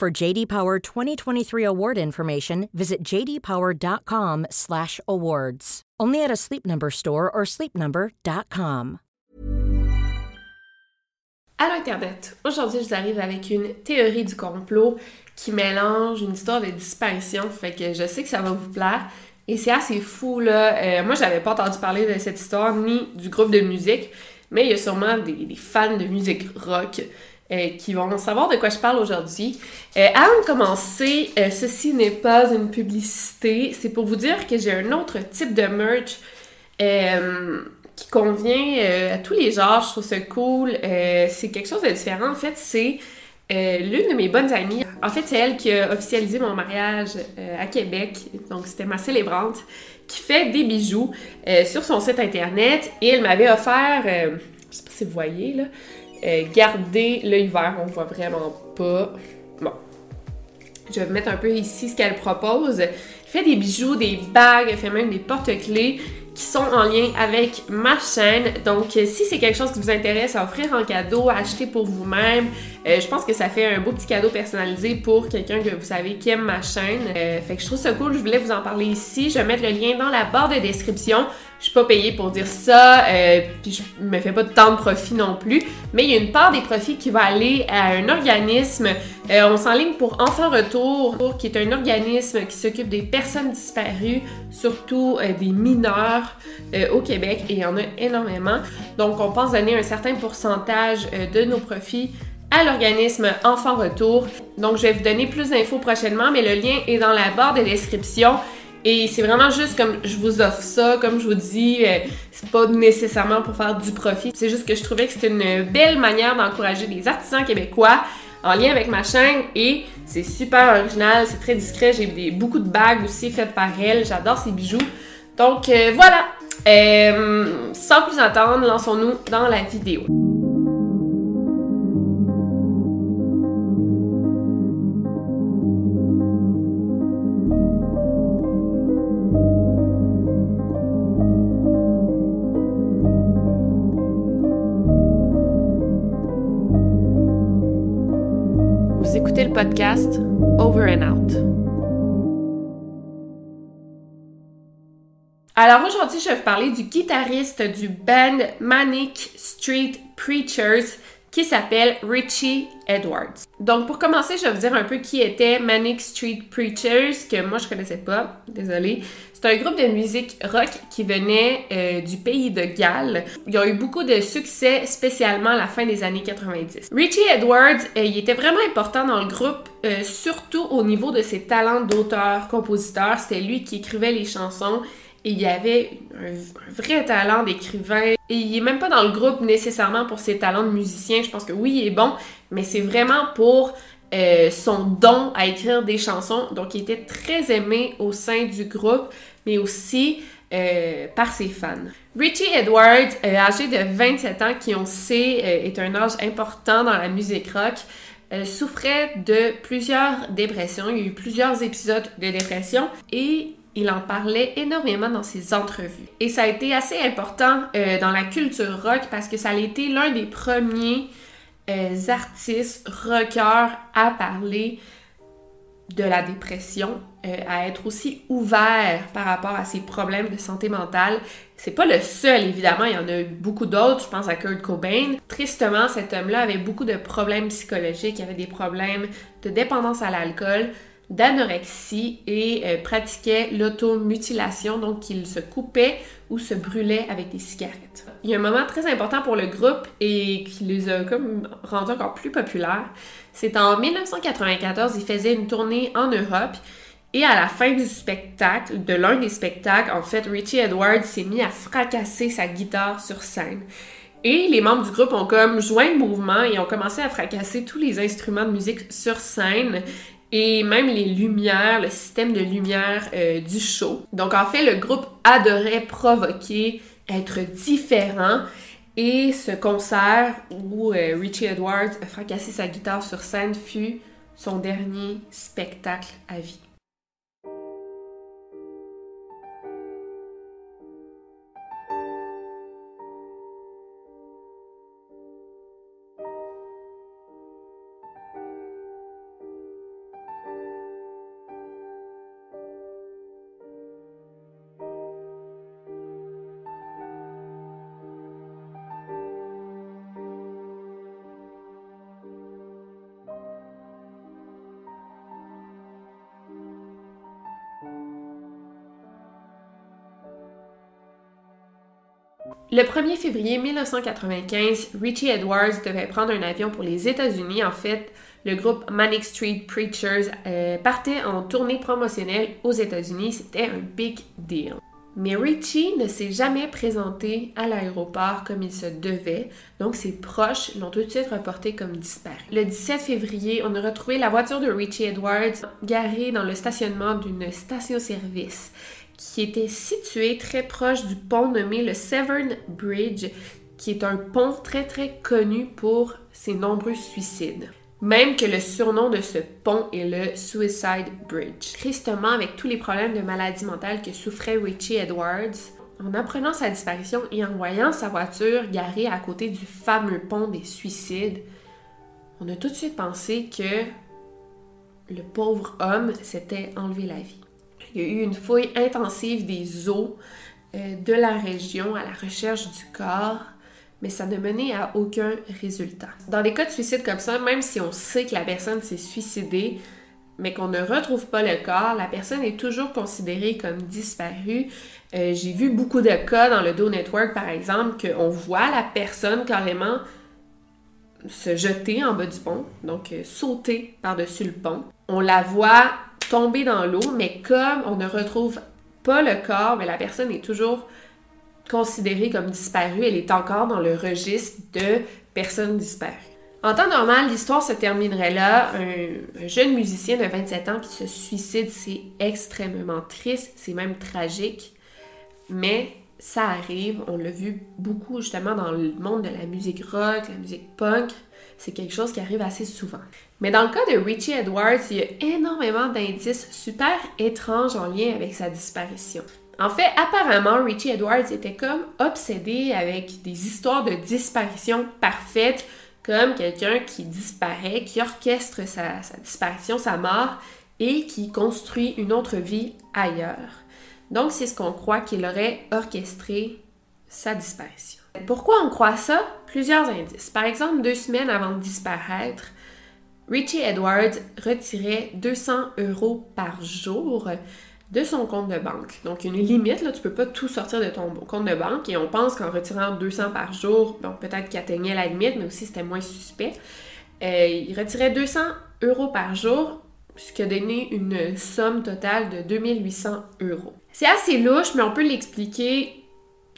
For JD Power 2023 award information, visit jdpower.com/awards. Only at a Sleep Number store or sleepnumber.com. Allô Internet! Aujourd'hui, je vous arrive avec une théorie du complot qui mélange une histoire de disparition, fait que je sais que ça va vous plaire. Et c'est assez fou, là. Euh, moi, j'avais pas entendu parler de cette histoire ni du groupe de musique, mais il y a sûrement des, des fans de musique rock euh, qui vont savoir de quoi je parle aujourd'hui. Euh, avant de commencer, euh, ceci n'est pas une publicité, c'est pour vous dire que j'ai un autre type de merch qui convient à tous les genres, je trouve ça cool. c'est quelque chose de différent, en fait, c'est l'une de mes bonnes amies. En fait, c'est elle qui a officialisé mon mariage à Québec, donc c'était ma célébrante, qui fait des bijoux sur son site internet et elle m'avait offert, je sais pas si vous voyez là, euh, gardez l'œil vert, on voit vraiment pas. Bon. Je vais mettre un peu ici ce qu'elle propose. Elle fait des bijoux, des bagues, elle fait même des porte-clés qui sont en lien avec ma chaîne. Donc, euh, si c'est quelque chose qui vous intéresse à offrir en cadeau, à acheter pour vous-même, euh, je pense que ça fait un beau petit cadeau personnalisé pour quelqu'un que vous savez qui aime ma chaîne. fait que je trouve ça cool, je voulais vous en parler ici. Je vais mettre le lien dans la barre de description. Je suis pas payée pour dire ça, euh, puis je me fais pas tant de profit non plus. Mais il y a une part des profits qui va aller à un organisme. Euh, on s'enligne pour Enfants Retour, qui est un organisme qui s'occupe des personnes disparues, surtout euh, des mineurs au Québec, et il y en a énormément. Donc, on pense donner un certain pourcentage de nos profits à l'organisme Enfants Retour. Donc, je vais vous donner plus d'infos prochainement, mais le lien est dans la barre de description. Et c'est vraiment juste comme je vous offre ça, comme je vous dis, euh, c'est pas nécessairement pour faire du profit. C'est juste que je trouvais que c'était une belle manière d'encourager les artisans québécois en lien avec ma chaîne et c'est super original, c'est très discret. J'ai beaucoup de bagues aussi faites par elle. J'adore ces bijoux. Donc euh, voilà. Euh, sans plus attendre, lançons-nous dans la vidéo. Over and Out. Alors aujourd'hui, je vais vous parler du guitariste du band Manic Street Preachers qui s'appelle Richie Edwards. Donc pour commencer, je vais vous dire un peu qui était Manic Street Preachers, que moi je connaissais pas, désolé. C'est un groupe de musique rock qui venait euh, du pays de Galles. Ils ont eu beaucoup de succès, spécialement à la fin des années 90. Richie Edwards, euh, il était vraiment important dans le groupe, euh, surtout au niveau de ses talents d'auteur, compositeur. C'était lui qui écrivait les chansons et il avait un, vrai talent d'écrivain. Et il est même pas dans le groupe nécessairement pour ses talents de musicien. Je pense que oui, il est bon, mais c'est vraiment pour euh, son don à écrire des chansons. Donc, il était très aimé au sein du groupe, mais aussi euh, par ses fans. Richie Edwards, euh, âgé de 27 ans, qui on sait est un âge important dans la musique rock, souffrait de plusieurs dépressions. Il y a eu plusieurs épisodes de dépression et il en parlait énormément dans ses entrevues. Et ça a été assez important dans la culture rock parce que ça a été l'un des premiers euh, artistes rockers à parler de la dépression, euh, à être aussi ouvert par rapport à ses problèmes de santé mentale. C'est pas le seul, évidemment, il y en a eu beaucoup d'autres, je pense à Kurt Cobain. Tristement, cet homme-là avait beaucoup de problèmes psychologiques, il avait des problèmes de dépendance à l'alcool, d'anorexie et euh, pratiquait l'automutilation, donc il se coupait ou se brûlait avec des cigarettes. Il y a un moment très important pour le groupe et qui les a comme rendus encore plus populaires. C'est en 1994, il faisait une tournée en Europe et à la fin du spectacle, de l'un des spectacles, en fait, Richie Edwards s'est mis à fracasser sa guitare sur scène. Et les membres du groupe ont comme joint le mouvement et ont commencé à fracasser tous les instruments de musique sur scène et même les lumières, le système de lumière euh, du show. Donc en fait, le groupe adorait provoquer, être différent. Et ce concert où euh, Richie Edwards a fracassé sa guitare sur scène fut son dernier spectacle à vie. Le 1er février 1995, Richie Edwards devait prendre un avion pour les États-Unis. En fait, le groupe Manic Street Preachers euh, partait en tournée promotionnelle aux États-Unis. C'était un big deal. Mais Richie ne s'est jamais présenté à l'aéroport comme il se devait, donc ses proches l'ont tout de suite reporté comme disparu. Le 17 février, on a retrouvé la voiture de Richie Edwards garée dans le stationnement d'une station-service qui était situé très proche du pont nommé le Severn Bridge, qui est un pont très très connu pour ses nombreux suicides. Même que le surnom de ce pont est le Suicide Bridge. Tristement, avec tous les problèmes de maladie mentale que souffrait Richie Edwards, en apprenant sa disparition et en voyant sa voiture garée à côté du fameux pont des suicides, on a tout de suite pensé que le pauvre homme s'était enlevé la vie. Il y a eu une fouille intensive des eaux euh, de la région à la recherche du corps, mais ça ne menait à aucun résultat. Dans des cas de suicide comme ça, même si on sait que la personne s'est suicidée, mais qu'on ne retrouve pas le corps, la personne est toujours considérée comme disparue. Euh, j'ai vu beaucoup de cas dans le Do Network, par exemple, qu'on voit la personne carrément se jeter en bas du pont, donc euh, sauter par-dessus le pont. On la voit tomber dans l'eau, mais comme on ne retrouve pas le corps, mais la personne est toujours considérée comme disparue, elle est encore dans le registre de personnes disparues. En temps normal, l'histoire se terminerait là. Un, jeune musicien de 27 ans qui se suicide, c'est extrêmement triste, c'est même tragique. Mais ça arrive, on l'a vu beaucoup justement dans le monde de la musique rock, la musique punk. C'est quelque chose qui arrive assez souvent. Mais dans le cas de Richie Edwards, il y a énormément d'indices super étranges en lien avec sa disparition. En fait, apparemment, Richie Edwards était comme obsédé avec des histoires de disparition parfaites, comme quelqu'un qui disparaît, qui orchestre sa, sa disparition, sa mort, et qui construit une autre vie ailleurs. Donc, c'est ce qu'on croit qu'il aurait orchestré sa disparition. Pourquoi on croit ça? Plusieurs indices. Par exemple, deux semaines avant de disparaître, Richie Edwards retirait 200 euros par jour de son compte de banque. Donc, une limite, là, tu peux pas tout sortir de ton compte de banque et on pense qu'en retirant 200 par jour, bon, peut-être qu'il atteignait la limite, mais aussi c'était moins suspect. Euh, il retirait 200 euros par jour, ce qui a donné une somme totale de 2800 euros. C'est assez louche, mais on peut l'expliquer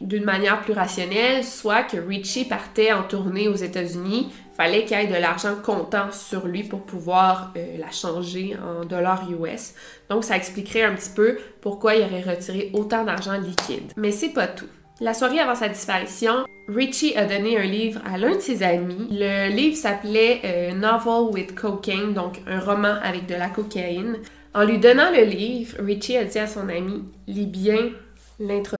d'une manière plus rationnelle, soit que Richie partait en tournée aux États-Unis, fallait qu'il ait de l'argent comptant sur lui pour pouvoir euh, la changer en dollars US. Donc ça expliquerait un petit peu pourquoi il aurait retiré autant d'argent liquide. Mais c'est pas tout. La soirée avant sa disparition, Richie a donné un livre à l'un de ses amis. Le livre s'appelait euh, Novel with Cocaine, donc un roman avec de la cocaïne. En lui donnant le livre, Richie a dit à son ami Lis bien l'introduction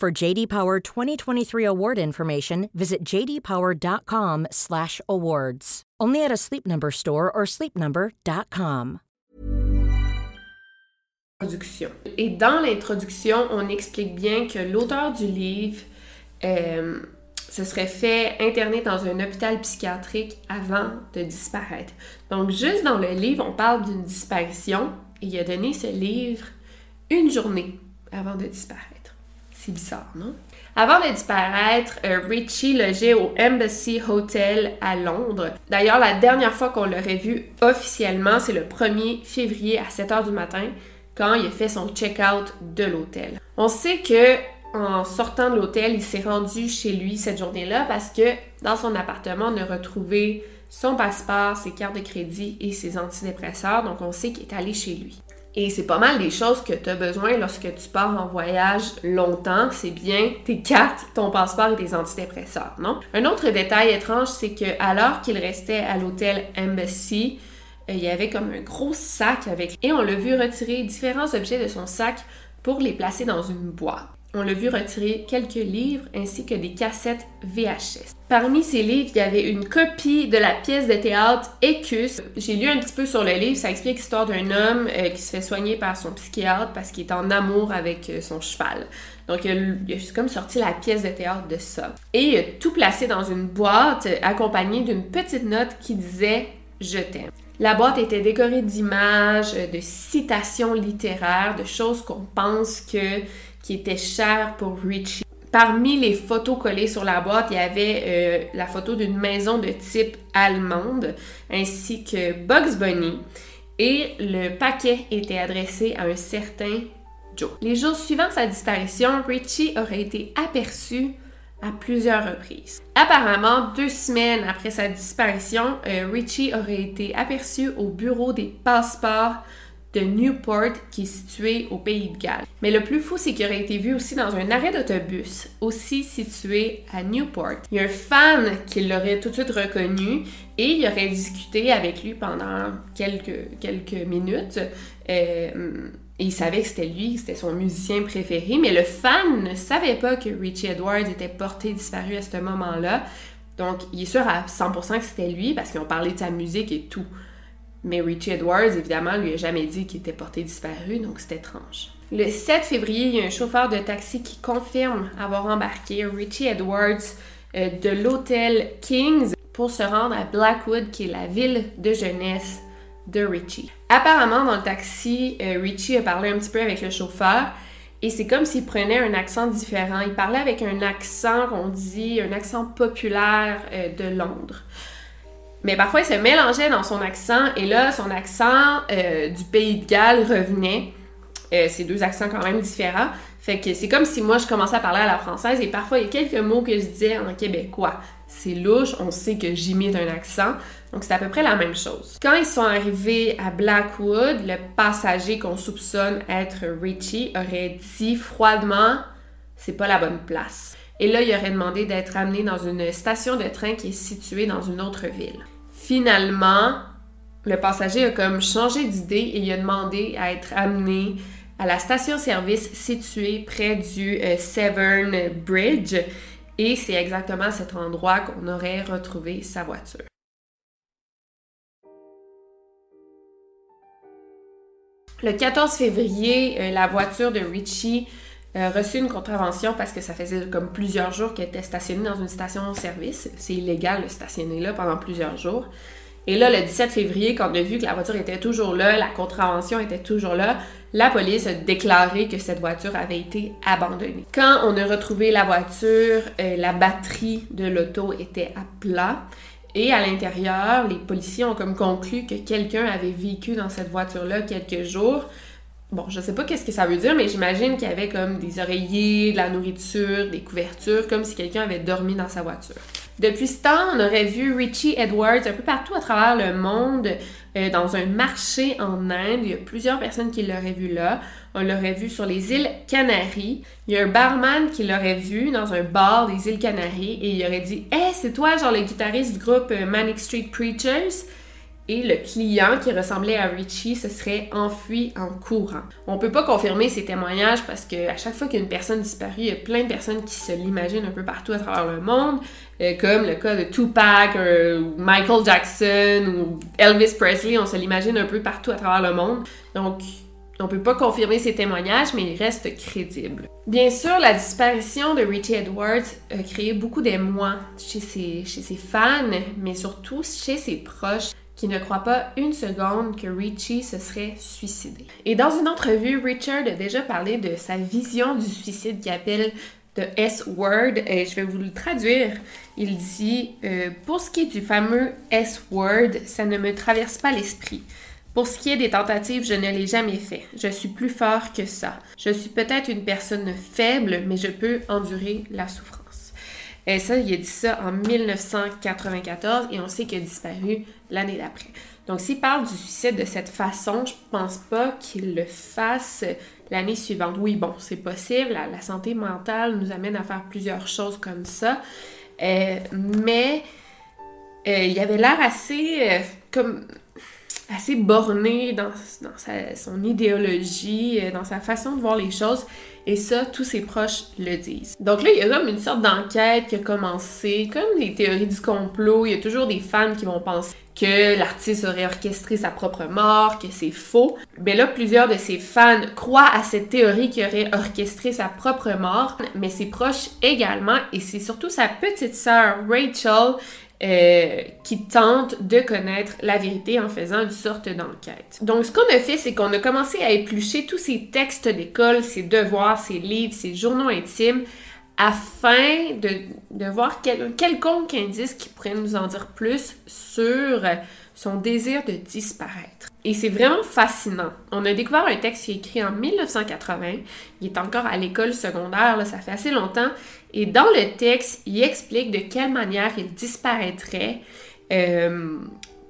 For JD Power 2023 award information, visit jdpower.com/awards. Only at a Sleep Number store or sleepnumber.com. Et dans l'introduction, on explique bien que l'auteur du livre euh, se serait fait interner dans un hôpital psychiatrique avant de disparaître. Donc, juste dans le livre, on parle d'une disparition et il a donné ce livre une journée avant de disparaître. Bizarre, non? Avant de disparaître, euh, Richie logeait au Embassy Hotel à Londres. D'ailleurs, la dernière fois qu'on l'aurait vu officiellement, c'est le 1er février à 7 h du matin, quand il a fait son check-out de l'hôtel. On sait que en sortant de l'hôtel, il s'est rendu chez lui cette journée-là parce que dans son appartement, on a retrouvé son passeport, ses cartes de crédit et ses antidépresseurs. Donc, on sait qu'il est allé chez lui. Et c'est pas mal des choses que tu as besoin lorsque tu pars en voyage longtemps. C'est bien tes cartes, ton passeport et tes antidépresseurs, non? Un autre détail étrange, c'est que alors qu'il restait à l'hôtel Embassy, euh, il y avait comme un gros sac avec et on l'a vu retirer différents objets de son sac pour les placer dans une boîte. On l'a vu retirer quelques livres ainsi que des cassettes VHS. Parmi ces livres, il y avait une copie de la pièce de théâtre Écus. J'ai lu un petit peu sur le livre, ça explique l'histoire d'un homme euh, qui se fait soigner par son psychiatre parce qu'il est en amour avec euh, son cheval. Donc, il a, comme sorti la pièce de théâtre de ça. Et il a tout placé dans une boîte euh, accompagnée d'une petite note qui disait Je t'aime. La boîte était décorée d'images, de citations littéraires, de choses qu'on pense que qui était cher pour Richie. Parmi les photos collées sur la boîte, il y avait euh, la photo d'une maison de type allemande ainsi que Bugs Bunny et le paquet était adressé à un certain Joe. Les jours suivant sa disparition, Richie aurait été aperçu à plusieurs reprises. Apparemment, deux semaines après sa disparition, euh, Richie aurait été aperçu au bureau des passeports de Newport qui est situé au Pays de Galles. Mais le plus fou, c'est qu'il aurait été vu aussi dans un arrêt d'autobus, aussi situé à Newport. Il y a un fan qui l'aurait tout de suite reconnu et il aurait discuté avec lui pendant quelques, minutes. Euh, il savait que c'était lui, c'était son musicien préféré, mais le fan ne savait pas que Richie Edwards était porté disparu à ce moment-là. Donc, il est sûr à 100% que c'était lui parce qu'ils ont parlé de sa musique et tout. Mais Richie Edwards, évidemment, lui a jamais dit qu'il était porté disparu, donc c'est étrange. Le 7 février, il y a un chauffeur de taxi qui confirme avoir embarqué Richie Edwards euh, de l'hôtel Kings pour se rendre à Blackwood, qui est la ville de jeunesse de Richie. Apparemment, dans le taxi, euh, Richie a parlé un petit peu avec le chauffeur et c'est comme s'il prenait un accent différent. Il parlait avec un accent qu'on dit, un accent populaire euh, de Londres. Mais parfois, il se mélangeait dans son accent et là, son accent euh, du pays de Galles revenait. Euh, c'est deux accents quand même différents. Fait que c'est comme si moi, je commençais à parler à la française et parfois, il y a quelques mots que je disais en québécois. C'est louche, on sait que j'imite un accent. Donc, c'est à peu près la même chose. Quand ils sont arrivés à Blackwood, le passager qu'on soupçonne être Richie aurait dit froidement c'est pas la bonne place. Et là, il aurait demandé d'être amené dans une station de train qui est située dans une autre ville. Finalement, le passager a comme changé d'idée et il a demandé à être amené à la station-service située près du euh, Severn Bridge. Et c'est exactement à cet endroit qu'on aurait retrouvé sa voiture. Le 14 février, euh, la voiture de Richie euh, reçu une contravention parce que ça faisait comme plusieurs jours qu'elle était stationnée dans une station-service. C'est illégal de stationner là pendant plusieurs jours. Et là, le 17 février, quand on a vu que la voiture était toujours là, la contravention était toujours là, la police a déclaré que cette voiture avait été abandonnée. Quand on a retrouvé la voiture, euh, la batterie de l'auto était à plat. Et à l'intérieur, les policiers ont comme conclu que quelqu'un avait vécu dans cette voiture-là quelques jours, Bon, je sais pas qu'est-ce que ça veut dire, mais j'imagine qu'il y avait comme des oreillers, de la nourriture, des couvertures, comme si quelqu'un avait dormi dans sa voiture. Depuis ce temps, on aurait vu Richie Edwards un peu partout à travers le monde, euh, dans un marché en Inde. Il y a plusieurs personnes qui l'auraient vu là. On l'aurait vu sur les îles Canaries. Il y a un barman qui l'aurait vu dans un bar des îles Canaries et il aurait dit Hey, c'est toi, genre le guitariste du groupe euh, Manic Street Preachers et le client qui ressemblait à Richie se serait enfui en courant. On peut pas confirmer ces témoignages parce que à chaque fois qu'une personne disparaît, il y a plein de personnes qui se l'imaginent un peu partout à travers le monde, euh, comme le cas de Tupac, euh, Michael Jackson ou Elvis Presley, on se l'imagine un peu partout à travers le monde. Donc On peut pas confirmer ces témoignages, mais ils restent crédibles. Bien sûr, la disparition de Richie Edwards a créé beaucoup d'émoi chez ses fans, mais surtout chez ses proches qui ne croient pas une seconde que Richie se serait suicidé. Et dans une entrevue, Richard a déjà parlé de sa vision du suicide qu'il appelle de S-word, et je vais vous le traduire. Il dit euh, Pour ce qui est du fameux S-word, ça ne me traverse pas l'esprit. Pour ce qui est des tentatives, je ne l'ai jamais fait. Je suis plus fort que ça. Je suis peut-être une personne faible, mais je peux endurer la souffrance. Et ça, il a dit ça en 1994 et on sait qu'il a disparu l'année d'après. Donc, s'il parle du suicide de cette façon, je pense pas qu'il le fasse l'année suivante. Oui, bon, c'est possible. La, santé mentale nous amène à faire plusieurs choses comme ça. Euh, mais euh, il avait l'air assez euh, comme assez borné dans, son idéologie, dans sa façon de voir les choses. Et ça, tous ses proches le disent. Donc là, il y a comme une sorte d'enquête qui a commencé, comme les théories du complot. Il y a toujours des fans qui vont penser que l'artiste aurait orchestré sa propre mort, que c'est faux. Mais là, plusieurs de ses fans croient à cette théorie qu'il aurait orchestré sa propre mort, mais ses proches également, et c'est surtout sa petite sœur Rachel euh, qui tente de connaître la vérité en faisant une sorte d'enquête. Donc, ce qu'on a fait, c'est qu'on a commencé à éplucher tous ces textes d'école, ses devoirs, ses livres, ses journaux intimes, afin de, voir quel, quelconque indice qui pourrait nous en dire plus sur son désir de disparaître. Et c'est vraiment fascinant. On a découvert un texte qui est écrit en 1980. Il est encore à l'école secondaire, là, ça fait assez longtemps. Et dans le texte, il explique de quelle manière il disparaîtrait euh,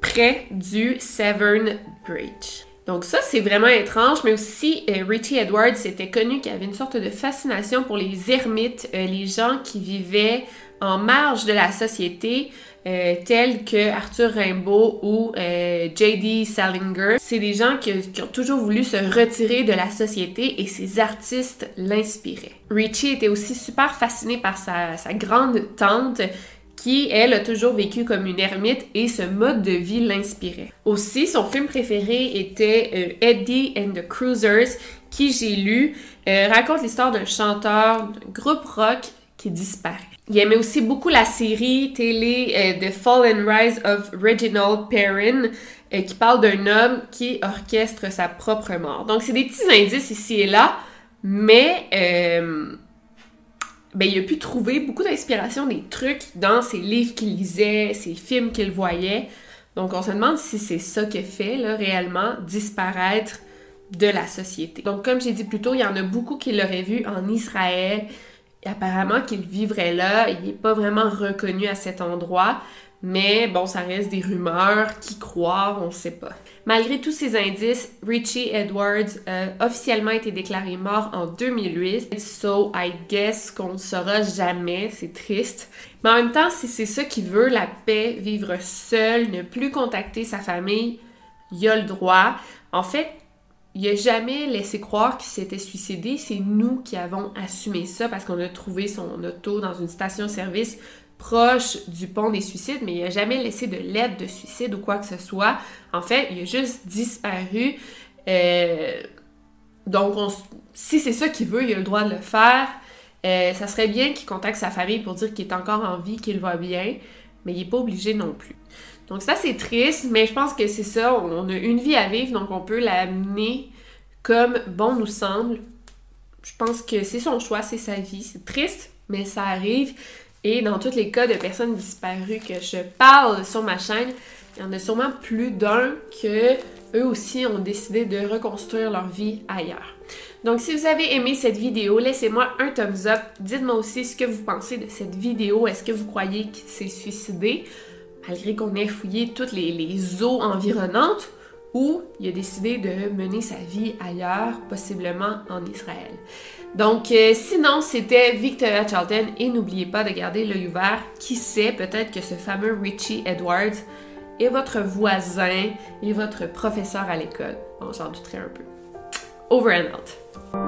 près du Severn Bridge. Donc ça, c'est vraiment étrange, mais aussi euh, Richie Edwards était connu qu'il avait une sorte de fascination pour les ermites, euh, les gens qui vivaient en marge de la société, euh, tels que Arthur Rimbaud ou J.D. Salinger. C'est des gens qui, ont toujours voulu se retirer de la société et ces artistes l'inspiraient. Richie était aussi super fasciné par sa, sa grande tante qui, elle, a toujours vécu comme une ermite et ce mode de vie l'inspirait. Aussi, son film préféré était euh, Eddie and the Cruisers, qui, j'ai lu, euh, raconte l'histoire d'un chanteur d'un groupe rock qui disparaît. Il aimait aussi beaucoup la série télé euh, The Fall and Rise of Reginald Perrin, qui parle d'un homme qui orchestre sa propre mort. Donc, c'est des petits indices ici et là, mais ben, il a pu trouver beaucoup d'inspiration, des trucs dans ses livres qu'il lisait, ses films qu'il voyait. Donc, on se demande si c'est ça qui fait, là, réellement, disparaître de la société. Donc, comme j'ai dit plus tôt, il y en a beaucoup qui l'auraient vu en Israël. Et apparemment qu'il vivrait là. Il n'est pas vraiment reconnu à cet endroit. Mais bon, ça reste des rumeurs, qui croient, on ne sait pas. Malgré tous ces indices, Richie Edwards a officiellement été déclaré mort en 2008. So, I guess qu'on ne saura jamais, c'est triste. Mais en même temps, si c'est ça qu'il veut, la paix, vivre seul, ne plus contacter sa famille, il a le droit. En fait, il n'a jamais laissé croire qu'il s'était suicidé. C'est nous qui avons assumé ça parce qu'on a trouvé son auto dans une station-service proche du pont des suicides, mais il n'a jamais laissé de lettre de suicide ou quoi que ce soit. En fait, il a juste disparu. Euh, donc, si c'est ça qu'il veut, il a le droit de le faire. Euh, ça serait bien qu'il contacte sa famille pour dire qu'il est encore en vie, qu'il va bien, mais il n'est pas obligé non plus. Donc ça, c'est triste, mais je pense que c'est ça. On a une vie à vivre, donc on peut l'amener comme bon nous semble. Je pense que c'est son choix, c'est sa vie. C'est triste, mais ça arrive. Et dans tous les cas de personnes disparues que je parle sur ma chaîne, il y en a sûrement plus d'un que eux aussi ont décidé de reconstruire leur vie ailleurs. Donc si vous avez aimé cette vidéo, laissez-moi un thumbs up. Dites-moi aussi ce que vous pensez de cette vidéo. Est-ce que vous croyez qu'il s'est suicidé malgré qu'on ait fouillé toutes les, les eaux environnantes ou il a décidé de mener sa vie ailleurs, possiblement en Israël? Donc, euh, sinon, c'était Victoria Charlton et n'oubliez pas de garder l'œil ouvert. Qui sait, peut-être que ce fameux Richie Edwards est votre voisin et votre professeur à l'école. Bon, j'en douterais un peu. Over and out.